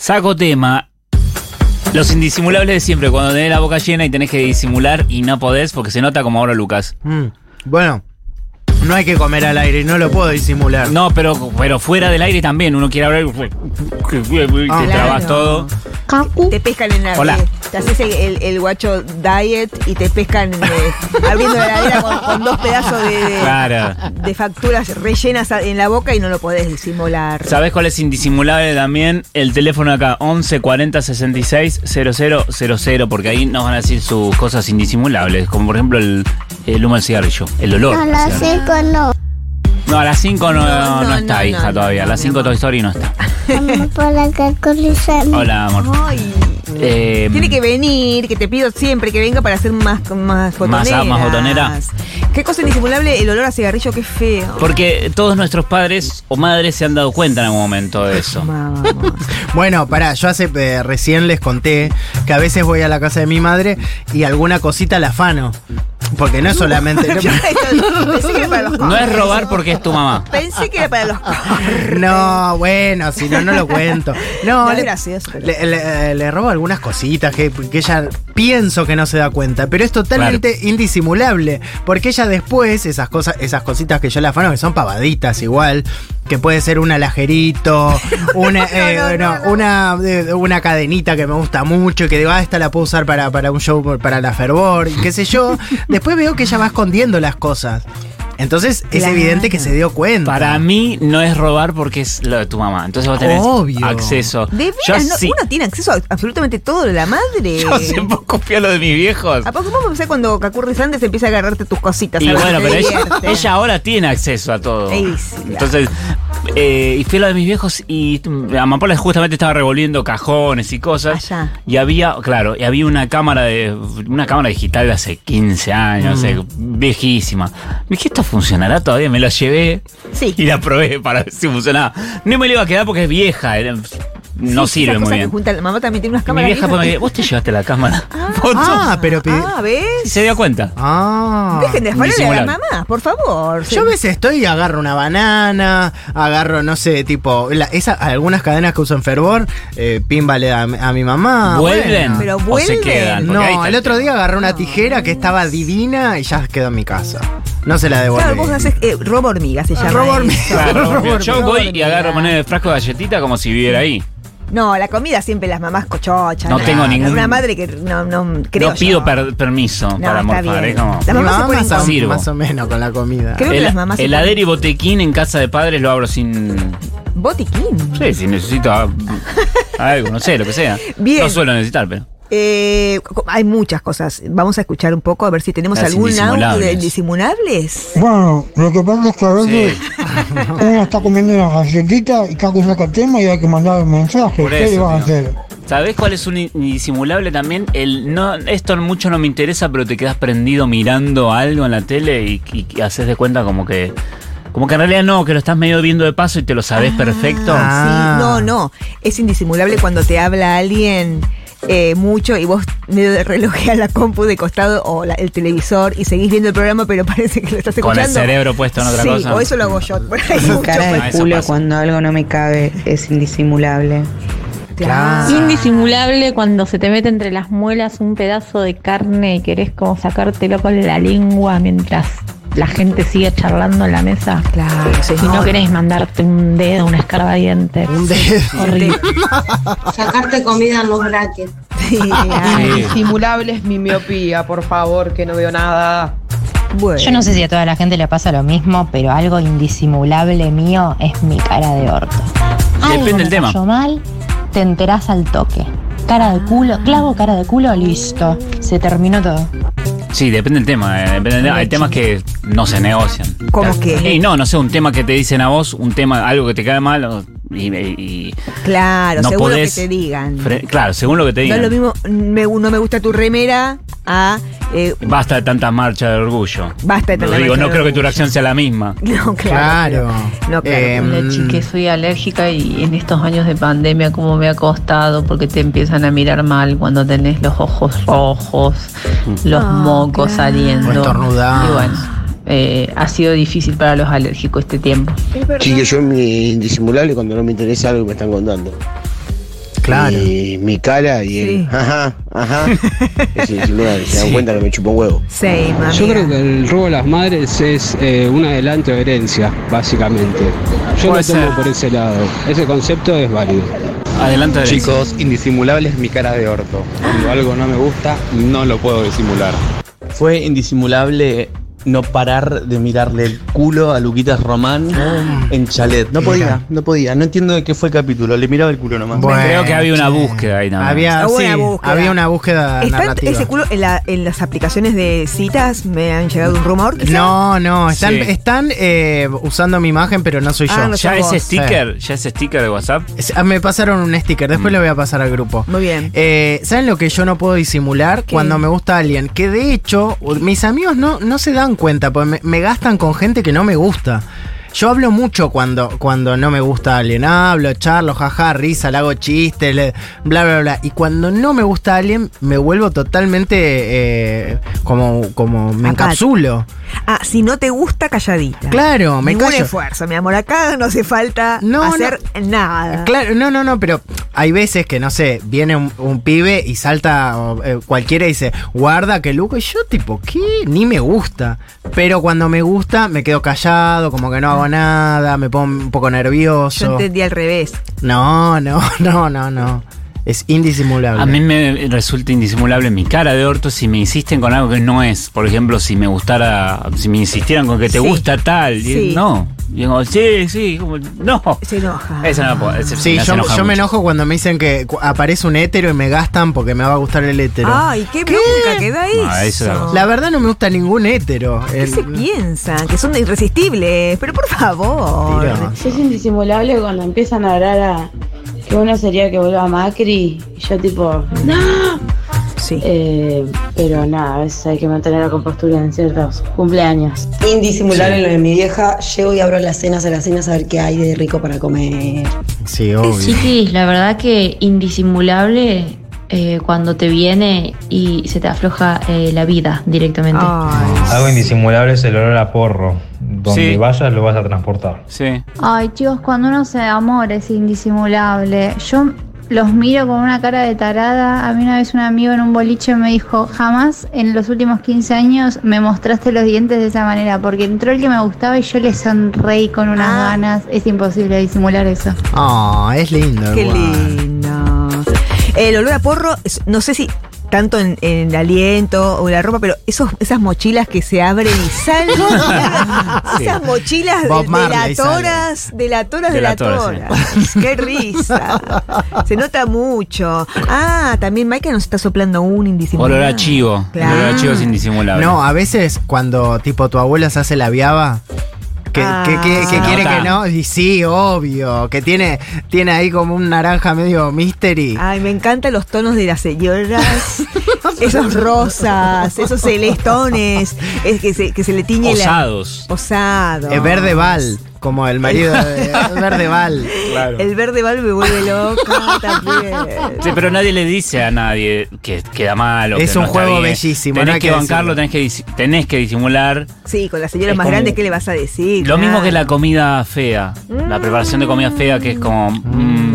Saco tema. Los indisimulables de siempre, cuando tenés la boca llena y tenés que disimular y no podés porque se nota como ahora Lucas. Mm, Bueno, no hay que comer al aire, no lo puedo disimular. No, pero, pero fuera del aire también, uno quiere hablar y te Ah, trabas claro. todo. Te pescan en la. Hola. te haces el, el- el guacho diet y te pescan eh, abriendo la heladera con, con dos pedazos de, de- Claro. de facturas rellenas a- en la boca y no lo podés disimular. ¿Sabés cuál es indisimulable también? El teléfono acá, 11 40 66 0000, porque ahí nos van a decir sus cosas indisimulables, como por ejemplo el, el humo del cigarrillo, el olor. Al cigarrillo. 5 no. No, a las 5 no, No, no no, está, no, hija, no, todavía. a no, las mi 5 amor. Toy Story no está. Vamos por acá con. Hola, amor. Ay. Eh, Tiene que venir, que te pido siempre que venga para hacer más, más botoneras. más botonera. Qué cosa indisimulable el olor a cigarrillo, qué feo. Porque todos nuestros padres o madres se han dado cuenta en algún momento de eso. Vamos. Bueno, pará, yo hace eh, recién les conté que a veces voy a la casa de mi madre y alguna cosita la afano. Porque no es solamente. Yo pensé que era para los No es robar porque es tu mamá. Pensé que era para los pobres. No, bueno, si no, no lo cuento. No, No le, gracioso, pero- le- le- le robo algunas cositas que, que ella pienso que no se da cuenta, pero es totalmente indisimulable, porque ella después, esas cosas, esas cositas que yo le afano, que son pavaditas igual, que puede ser un alajerito, una, eh, no, no, no, no. una, eh, una cadenita que me gusta mucho y que digo, ah, esta la puedo usar para, para un show, para la fervor, y qué sé yo. Después veo que ella va escondiendo las cosas. Entonces es Claro. evidente que se dio cuenta. Para mí no es robar porque es lo de tu mamá. Entonces vos tenés Obvio. acceso. De Yo veras, no, sí- uno tiene acceso a absolutamente todo de la madre. Yo hace poco a lo de mis viejos. ¿A poco vamos a empezar cuando Cacurris antes empieza a agarrarte tus cositas? Y bueno, pero ella, ahora tiene acceso a todo. Ey, sí, claro. Entonces, eh, y fui a lo de mis viejos y mm, Amapola justamente estaba revolviendo cajones y cosas. Allá. Y había, claro, y había una cámara de una cámara digital de hace 15 años, Mm. hace- viejísima. Me dije, ¿esto funcionará todavía? Me la llevé Sí. y la probé para ver si funcionaba. No me la iba a quedar porque es vieja, no Sí, sirve muy bien. que junta la mamá también tiene unas Mi cámaras. vieja que- dice, vos te llevaste la cámara. Foto. Ah, pero pi- Ah, ¿ves? Y se dio cuenta. Ah. Dejen de a la mamá, por favor. Yo a veces estoy y agarro una banana, agarro, no sé, tipo, la- esa, algunas cadenas que uso en fervor, eh, pímbale a, a mi mamá. ¿Vuelven? bueno. Pero ¿O se vuelven. quedan? No, el otro día agarré una tijera que estaba divina y ya quedó en mi casa. No se la devolví. Claro, vos haces eh, robo hormiga, se llama. robo hormiga. Claro, Robo yo hormiga. voy y agarro moneda de frasco de galletita como si viviera ahí. No, la comida siempre las mamás cochochas. No tengo ningún- Una madre que no, no creo no pido yo. per- permiso No, para está morfar. bien. Es como. La Mi mamá se pone más, o- Sirvo. más o menos con la comida. Creo que las mamás se heladero y botequín en casa de padres lo abro sin. Botiquín. Sí, si necesito a- algo, no sé, lo que sea. Bien. No suelo necesitar, pero. Eh, hay muchas cosas. Vamos a escuchar un poco a ver si tenemos Las algún audio de indisimulables. indisimulables. Bueno, lo que pasa es que a veces Sí. uno está comiendo una galletita y Caco saca el tema y hay que mandar un mensaje. Por ¿Qué le eso, vas a tío. hacer? ¿Sabés cuál es un indisimulable también? El no, esto mucho no me interesa, pero te quedas prendido mirando algo en la tele y, y- y haces de cuenta como que. Como que en realidad no, que lo estás medio viendo de paso y te lo sabes perfecto. Ah. Sí, no, no. Es indisimulable cuando te habla alguien eh, mucho y vos medio de relojeas la compu de costado o la- el televisor y seguís viendo el programa, pero parece que lo estás Con escuchando. el cerebro puesto en otra sí, cosa. o eso lo hago yo. Por ahí mucho Cara de eso culo cuando algo no me cabe es indisimulable. Claro. Indisimulable cuando se te mete entre las muelas un pedazo de carne y querés como sacártelo con la lengua mientras la gente sigue charlando en la mesa. Claro, Y no señor. querés mandarte un dedo, una escarbadiente. Un dedo. Horrible. Sacarte comida en los brackets. Sí, claro. Sí. Indisimulable es mi miopía, por favor, que no veo nada. Bueno. Yo no sé si a toda la gente le pasa lo mismo, pero algo indisimulable mío es mi cara de orto. Depende del tema. mal, te enterás al toque. Cara de culo, clavo cara de culo, listo. Se terminó todo. Sí, depende del tema. eh, depende del tema. Hay temas que no se negocian. ¿Cómo qué? Y no, no sé, un tema que te dicen a vos, un tema, algo que te cae mal, o- y, y- Claro, no seguro podés que te digan. claro, según lo que te No digan. es lo mismo, me, no me gusta tu remera a eh, Basta de tantas marchas de orgullo. Basta de Lo tanta digo, marcha no de creo que tu reacción sea la misma. No, claro. Claro. No, claro. Chique, soy alérgica y en estos años de pandemia como me ha costado porque te empiezan a mirar mal cuando tenés los ojos rojos, los Ah, mocos claro. saliendo. Y bueno, eh, ha sido difícil para los alérgicos este tiempo. Sí, que yo es mi indisimulable cuando no me interesa algo que me están contando. Claro. mi, mi cara y el ajá, ajá. Es indisimulable, se dan Sí. cuenta que me chupa un huevo. Same, Yo amiga. creo que el robo a las madres es eh, un adelanto de herencia, básicamente. Yo lo tomo por ese lado. Ese concepto es válido. Adelante, Chicos, indisimulable es mi cara de orto. Cuando algo no me gusta, no lo puedo disimular. Fue indisimulable no parar de mirarle el culo a Luquitas Román en chalet. No podía, Mira. no podía. No entiendo de qué fue el capítulo. Le miraba el culo nomás. Bueno, Creo que había una búsqueda ahí también. Había, sí, una búsqueda. había una búsqueda ¿Está narrativa. ese culo en, la- en las aplicaciones de citas? ¿Me han llegado un rumor? quizá? No, no, están, Sí. están eh, usando mi imagen, pero no soy yo. Ah, no Ya ese sticker, ya ese sticker de WhatsApp. Es- ah, Me pasaron un sticker, después Mm. le voy a pasar al grupo. Muy bien. Eh, ¿Saben lo que yo no puedo disimular ¿Qué? cuando me gusta alguien? Que de hecho, mis amigos no, no se dan cuenta, porque me, me gastan con gente que no me gusta. Yo hablo mucho cuando, cuando no me gusta alguien. Hablo, charlo, jaja, risa, le hago chistes, le- bla, bla, bla. Y cuando no me gusta alguien, me vuelvo totalmente eh, como, como me Apático. encapsulo. Ah, si no te gusta, calladita. Claro, me Ningún callo. esfuerzo, mi amor. Acá no hace falta No, hacer nada. Claro, no, no, no, pero hay veces que, no sé, viene un, un pibe y salta eh, cualquiera y dice, guarda que Luco, y yo tipo, ¿qué? Ni me gusta. Pero cuando me gusta, me quedo callado, como que no hago nada, me pongo un poco Yo nervioso. entendí al revés. No, no, no, no, no. Es indisimulable. A mí me resulta indisimulable mi cara de orto si me insisten con algo que no es. Por ejemplo, si me gustara, si me insistieran con que te Sí. gusta tal. y Sí. No. Y digo, sí, sí, como, no. Se enoja. Eso no puedo. Sí, me yo, me enojo cuando me dicen que aparece un hétero y me gastan porque me va a gustar el hétero. Ay, qué bronca que da eso. Eso- La verdad no me gusta ningún hétero. ¿Qué El- se piensan? Que son irresistibles. Pero por favor. Tira. Es indisimulable cuando empiezan a hablar a que uno sería que vuelva a Macri y yo tipo, ¡No! Sí. Eh, pero nada, a veces hay que mantener la compostura en ciertos cumpleaños. Indisimulable lo de mi vieja. Llego y abro las cenas a las cenas a ver qué hay de rico para comer. Sí, obvio. Chiquis, la verdad que indisimulable eh, cuando te viene y se te afloja eh, la vida directamente. Algo indisimulable es el olor a porro. Donde Sí. vayas lo vas a transportar. Sí. Ay, chicos, cuando uno se da amor es indisimulable. Yo los miro con una cara de tarada. A mí una vez un amigo en un boliche me dijo, jamás en los últimos 15 años me mostraste los dientes de esa manera, porque entró el que me gustaba y yo le sonreí con unas Ah. ganas. Es imposible disimular eso. Ah, es lindo. Qué igual. lindo. El olor a porro, no sé si tanto en, en el aliento o en la ropa, pero esos, esas mochilas que se abren y salen. Sí. Esas mochilas delatoras, delatoras, Delatoras. Qué risa. Se nota mucho. Ah, también Maika nos está soplando un indisimulable. Olor a chivo. Olor a chivo es indisimulable. No, a veces cuando tipo tu abuela se hace la viaba. Que, Ah. que- que- que Se quiere nota. que no, y sí, obvio, que tiene, tiene ahí como un naranja medio mystery. Ay, me encantan los tonos de las señoras. esos rosas, esos celestones. Es que se, que se le tiñe Osados. la. Osado. Es verde Val, como el marido de Verde Val. Claro. El verde val me vuelve loca también. Sí, pero nadie le dice a nadie que queda mal o Es que un no está juego bien. bellísimo, Tenés no que, que bancarlo, tenés que, tenés que disimular. Sí, con las señoras Es más como- grandes, ¿qué le vas a decir? Lo mismo que la comida fea. La preparación de comida fea que es como... mm,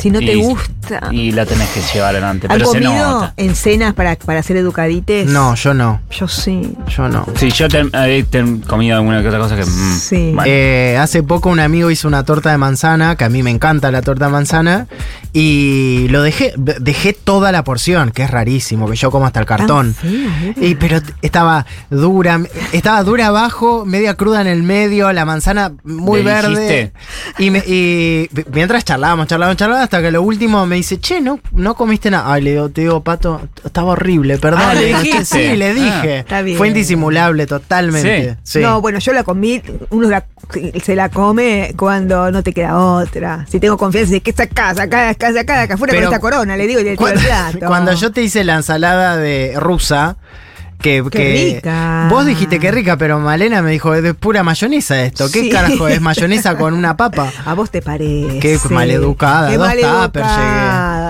Si no te y- gusta. Y la tenés que llevar adelante. ¿Han Pero se comido nota. en cenas para, para ser educadites? No, yo no, Yo sí. yo no. Sí, yo te, he te- comido alguna que otra cosa que... mm, Sí. bueno. Eh, hace poco un amigo hizo una torta de manzana, que a mí me encanta la torta de manzana, y lo dejé, dejé toda la porción, que es rarísimo, que yo como hasta el cartón. ¿eh? Y, pero estaba dura, estaba dura abajo, media cruda en el medio, la manzana muy ¿Le verde. Y, me- y mientras charlábamos, charlábamos, charlábamos, hasta que lo último me dice, che, no, no comiste nada. Ay, le digo, te digo, pato, estaba horrible, perdón. Ah, ¿le dijiste? Sí, le Ah, dije. está bien. Fue indisimulable totalmente. Sí. No, bueno, yo la comí, uno la- se la come cuando no te queda otra. Si tengo confianza de que sacá, sacá, sacá, sacá, acá afuera Pero con esta corona, le digo y le tiro el Cuando, plato. cuando yo te hice la ensalada de rusa, Que, Qué que- rica. Vos dijiste que rica, pero Malena me dijo, es de pura mayonesa esto. ¿Qué Sí. carajo es mayonesa con una papa? A vos te parece. Qué maleducada, Qué dos maleducada.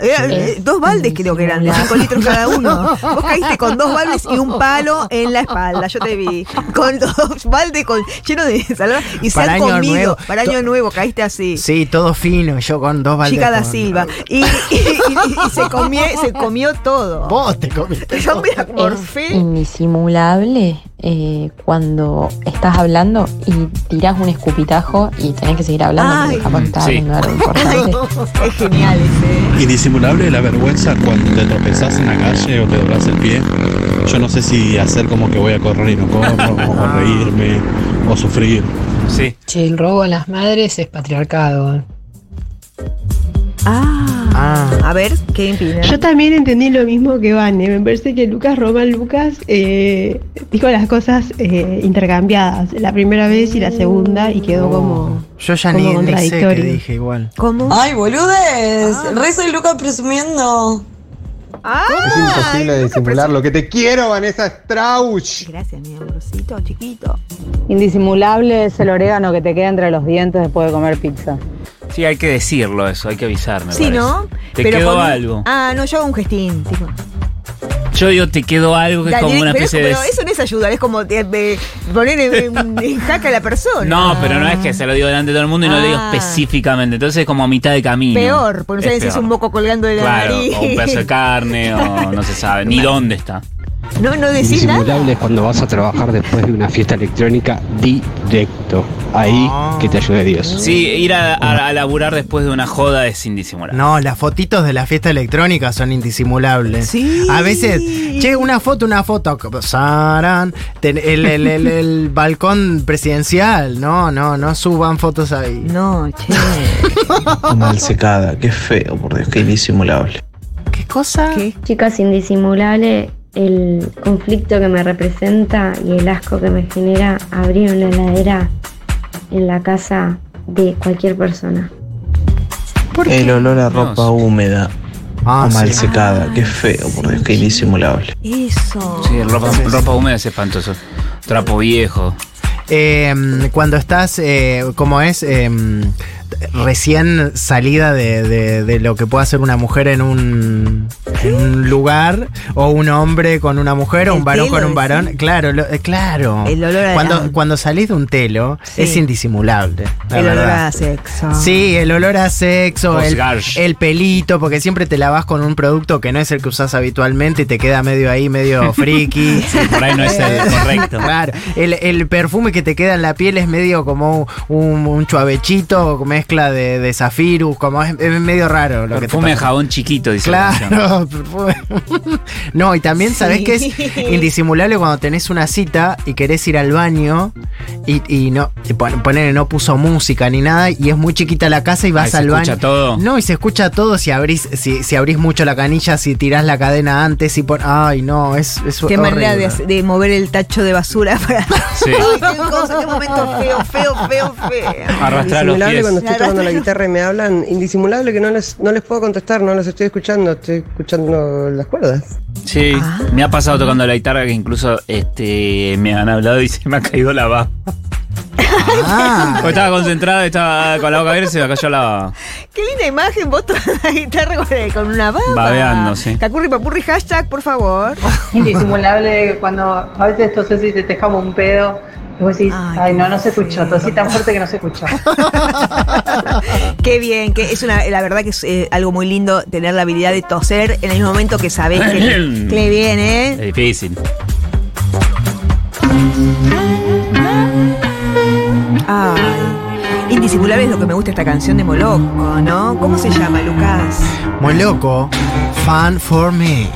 Era, eh, dos baldes creo que eran, de 5 litros cada uno. Vos caíste con dos baldes y un palo en la espalda, yo te vi. Con dos baldes con, lleno de salada y se Para han año comido. nuevo. Para año nuevo, caíste así. Sí, todo fino, yo con dos baldes. Chica da con- Silva. Y, y- y- y se, comió, se comió todo. Vos te comiste. Yo me Es morfé. indisimulable eh, cuando estás hablando y tirás un escupitajo y tenés que seguir hablando Ay. porque capaz estás Sí. hablando algo importante. es genial ese. Indisimulable la vergüenza cuando te tropezás en la calle o te doblas el pie. Yo no sé si hacer como que voy a correr y no corro, o reírme, o sufrir. Sí. Che, el robo a las madres es patriarcado. Ah, a ver, ¿qué impide? Yo también entendí lo mismo que Vane. Me parece que Lucas Román Lucas eh, dijo las cosas eh, intercambiadas. La primera vez y la segunda y quedó como. Yo ya como ni, ni sé qué dije igual. ¿Cómo? Ay, boludes. Re soy Lucas presumiendo. Es imposible disimular lo que te quiero, Vanessa Strauch. Gracias, mi amorcito chiquito. Indisimulable es el orégano que te queda entre los dientes después de comer pizza. Sí, hay que decirlo eso, hay que avisarme. Sí, ¿no? Te quedó con un- algo. Ah, no, yo hago un gestín. tipo. Yo digo, te quedó algo que es como una pero, especie pero de. eso no es ayudar, es como poner en, en- jaque a la persona. No, pero no es que se lo digo delante de todo el mundo y no lo digo Ah. específicamente. Entonces es como a mitad de camino. Peor, porque no saben si es un moco colgando de la Claro, nariz. o un pedazo de carne, o no se sabe ni dónde está. No, no decís nada. Es cuando vas a trabajar después de una fiesta electrónica directo. Ahí que te ayude Dios. Sí, ir a, a- a laburar después de una joda es indisimulable. No, las fotitos de la fiesta electrónica son indisimulables. Sí. A veces, che, una foto, una foto. El, el- el- el balcón presidencial. No, no, no suban fotos ahí. No, che. Mal secada, qué feo, por Dios, qué indisimulable. ¿Qué cosa? Chicas, indisimulable el conflicto que me representa y el asco que me genera abrir una heladera en la casa de cualquier persona. El olor a ropa húmeda Ah, o mal sí. secada, qué feo, por Dios, qué indisimulable. Eso. Sí, ropa, ropa húmeda es espantoso. Trapo viejo. Eh, cuando estás, eh, como es, eh, recién salida de, de- de lo que puede hacer una mujer en un, en un lugar, o un hombre con una mujer, o un varón con un varón. Claro, lo- eh, claro. El olor a- cuando, cuando salís de un telo, Sí. es indisimulable. la El olor verdad. a sexo. Sí, el olor a sexo, el, el pelito, porque siempre te lavas con un producto que no es el que usás habitualmente y te queda medio ahí, medio friki. Sí, por ahí no es el correcto. Claro, el, el perfume que te queda en la piel es medio como un, un chuavechito, mezcla de, de zafirus, como es, es medio raro lo Perfume de jabón chiquito, dice. Claro, perfume. No, y también sabés Sí. que es indisimulable cuando tenés una cita y querés ir al baño y, y no, y pon- ponele, no puso música ni nada y es muy chiquita la casa y vas Ay, ¿se al baño. escucha todo? No, y se escucha todo si abrís, si, si abrís mucho la canilla, si tirás la cadena antes y pon. Ay, no, es, es Qué manera de, mover el tacho de basura para. Sí. Ay, qué cosa, qué momento feo, feo, feo, feo. Arrastrar los pies. cuando estoy tocando la guitarra y me hablan. Indisimulable que no les, no les puedo contestar, no los estoy escuchando, estoy escuchando las cuerdas. Sí, me ha pasado tocando la guitarra que incluso este me han hablado y se me ha caído la baba. Ah. Porque estaba concentrado, estaba con la boca abierta y se me cayó la baba. Qué linda imagen, vos tocando la guitarra con, con una baba. Babeando, sí. Cacurri papurri, hashtag, por favor. Indisimulable cuando a veces toses y te te escapa un pedo. Y vos decís, ay, no, no se escuchó, tosí tan fuerte que no se escuchó. Qué bien, que es una, la verdad que es eh, algo muy lindo tener la habilidad de toser en el mismo momento que sabés que, que le viene. Es difícil. Ay, indisimulable es lo que me gusta esta canción de Moloco, ¿no? ¿Cómo se llama, Lucas? Muy loco. Fun for me.